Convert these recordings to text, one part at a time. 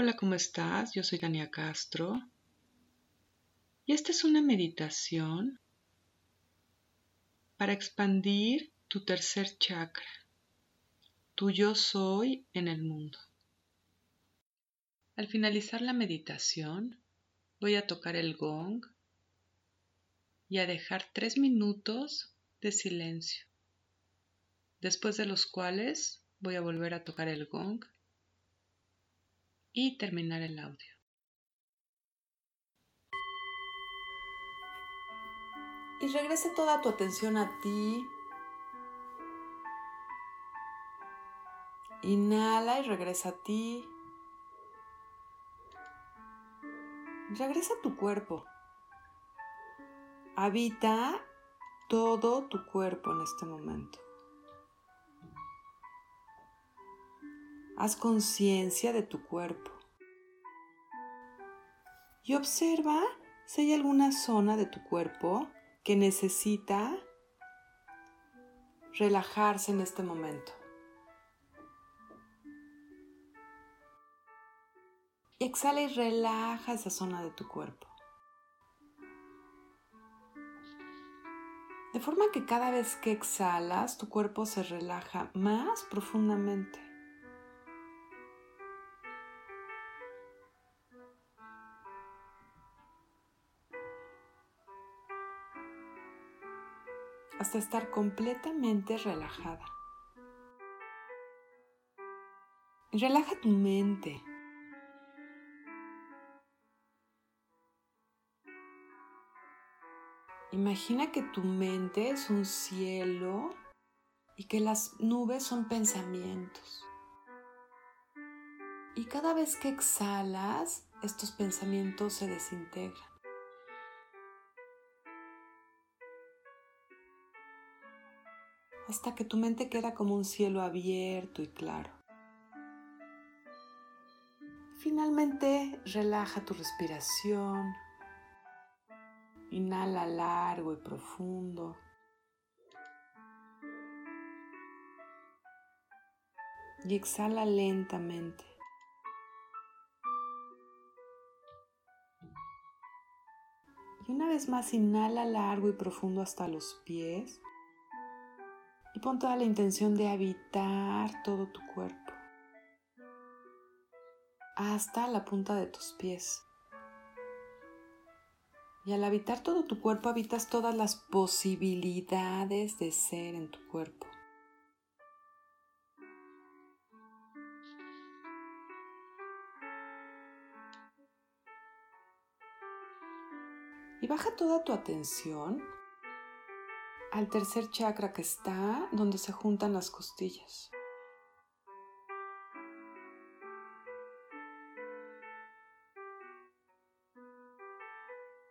Hola, ¿cómo estás? Yo soy Tania Castro y esta es una meditación para expandir tu tercer chakra, tu yo soy en el mundo. Al finalizar la meditación, voy a tocar el gong y a dejar tres minutos de silencio, después de los cuales voy a volver a tocar el gong y terminar el audio. Y regrese toda tu atención a ti. Inhala y regresa a ti. Regresa a tu cuerpo. Habita todo tu cuerpo en este momento. Haz conciencia de tu cuerpo. Y observa si hay alguna zona de tu cuerpo que necesita relajarse en este momento. exhala y relaja esa zona de tu cuerpo. De forma que cada vez que exhalas, tu cuerpo se relaja más profundamente. Hasta estar completamente relajada. Relaja tu mente. Imagina que tu mente es un cielo y que las nubes son pensamientos. Y cada vez que exhalas, estos pensamientos se desintegran. Hasta que tu mente queda como un cielo abierto y claro. Finalmente, relaja tu respiración. Inhala largo y profundo. Y exhala lentamente. Y una vez más, inhala largo y profundo hasta los pies y pon toda la intención de habitar todo tu cuerpo hasta la punta de tus pies. Y al habitar todo tu cuerpo habitas todas las posibilidades de ser en tu cuerpo. Y baja toda tu atención al tercer chakra que está donde se juntan las costillas.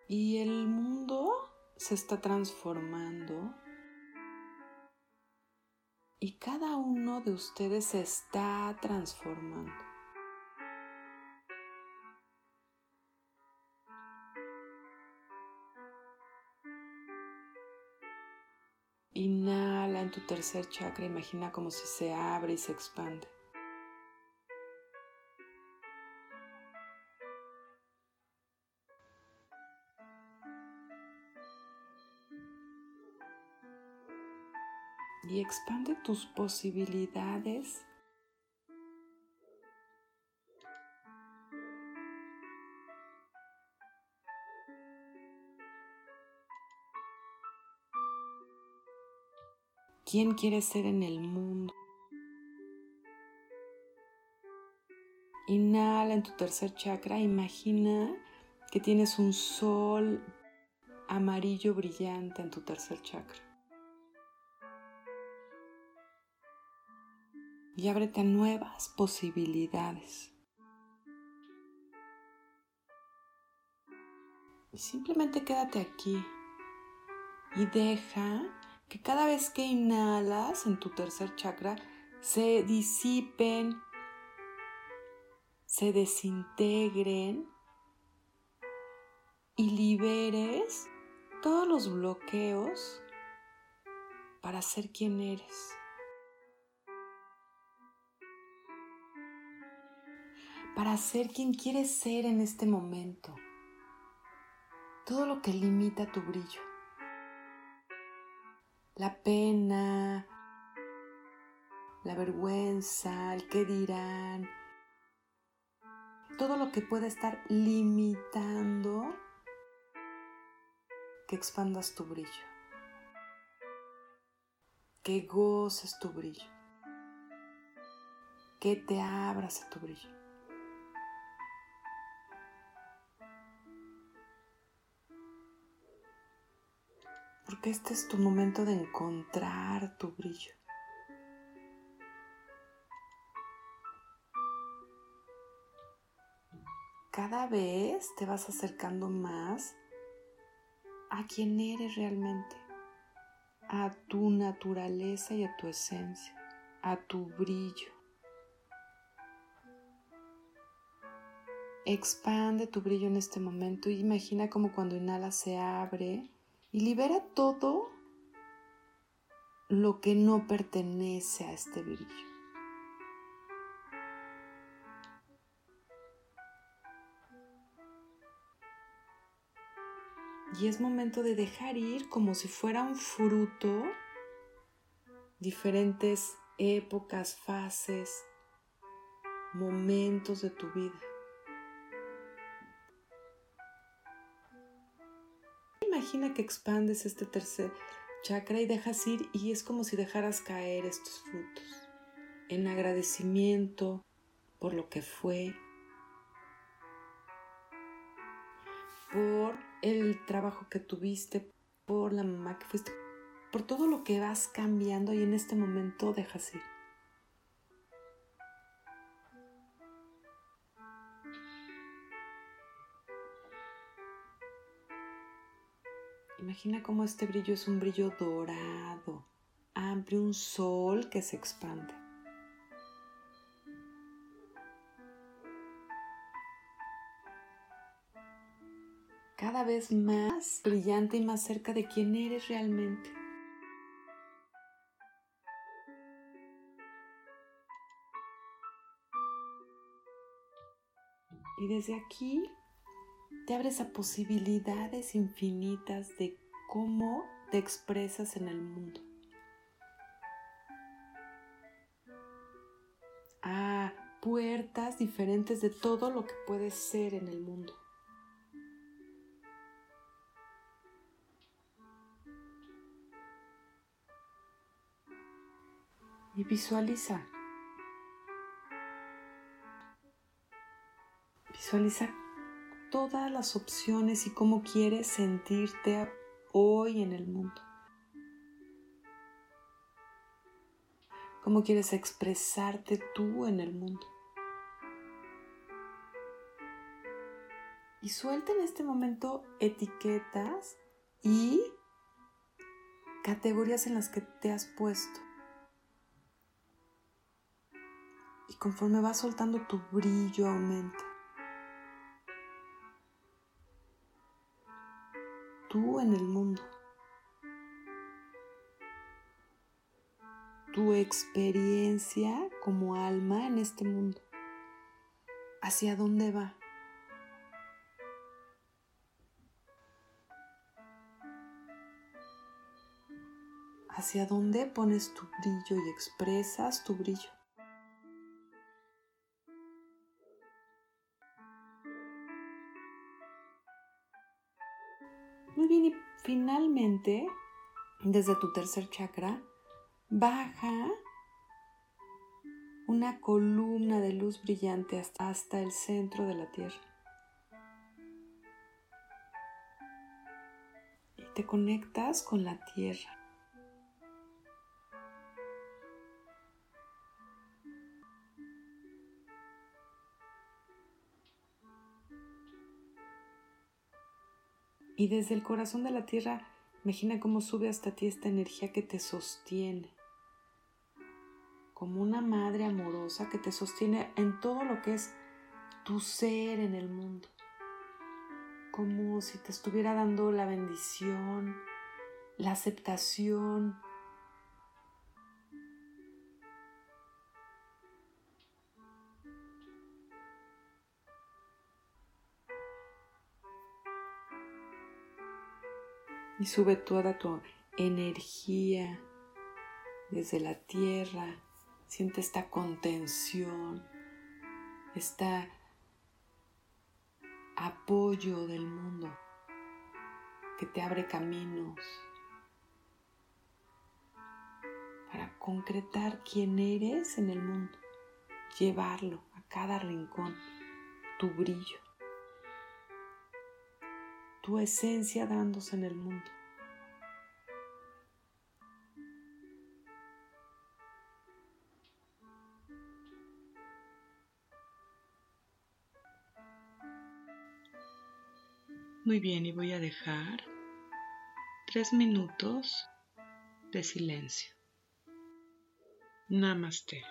Y el mundo se está transformando y cada uno de ustedes se está transformando. Inhala en tu tercer chakra, imagina como si se abre y se expande. Y expande tus posibilidades quién quieres ser en el mundo. Inhala en tu tercer chakra, imagina que tienes un sol amarillo brillante en tu tercer chakra. Y ábrete a nuevas posibilidades. Simplemente quédate aquí y deja que cada vez que inhalas en tu tercer chakra se disipen, se desintegren y liberes todos los bloqueos para ser quien eres. para ser quien quieres ser en este momento. Todo lo que limita tu brillo. La pena, la vergüenza, el qué dirán, todo lo que pueda estar limitando que expandas tu brillo, que goces tu brillo, que te abras a tu brillo. Porque este es tu momento de encontrar tu brillo. cada vez te vas acercando más a quien eres realmente, a tu naturaleza y a tu esencia, a tu brillo. Expande tu brillo en este momento imagina como cuando inhala se abre y libera todo lo que no pertenece a este brillo. Y es momento de dejar ir como si fuera un fruto diferentes épocas, fases, momentos de tu vida. Imagina que expandes este tercer chakra y dejas ir y es como si dejaras caer estos frutos en agradecimiento por lo que fue, por el trabajo que tuviste, por la mamá que fuiste, por todo lo que vas cambiando y en este momento dejas ir. Imagina cómo este brillo es un brillo dorado, amplio, un sol que se expande. cada vez más brillante y más cerca de quién eres realmente. Y desde aquí te abres a posibilidades infinitas de cómo te expresas en el mundo. A puertas diferentes de todo lo que puedes ser en el mundo. y visualiza. Visualiza todas las opciones y cómo quieres sentirte hoy en el mundo. Cómo quieres expresarte tú en el mundo. Y suelta en este momento etiquetas y categorías en las que te has puesto. y conforme vas soltando tu brillo aumenta. Tú en el mundo. Tu experiencia como alma en este mundo. ¿Hacia dónde va? ¿Hacia dónde pones tu brillo y expresas tu brillo? Finalmente, desde tu tercer chakra, baja una columna de luz brillante hasta, el centro de la tierra. Y te conectas con la tierra. Y desde el corazón de la tierra, imagina cómo sube hasta ti esta energía que te sostiene. Como una madre amorosa que te sostiene en todo lo que es tu ser en el mundo. Como si te estuviera dando la bendición, la aceptación, Y sube toda tu energía desde la tierra. Siente esta contención, este apoyo del mundo que te abre caminos para concretar quién eres en el mundo, llevarlo a cada rincón, tu brillo, tu esencia dándose en el mundo. Muy bien, y voy a dejar tres minutos de silencio. Namaste.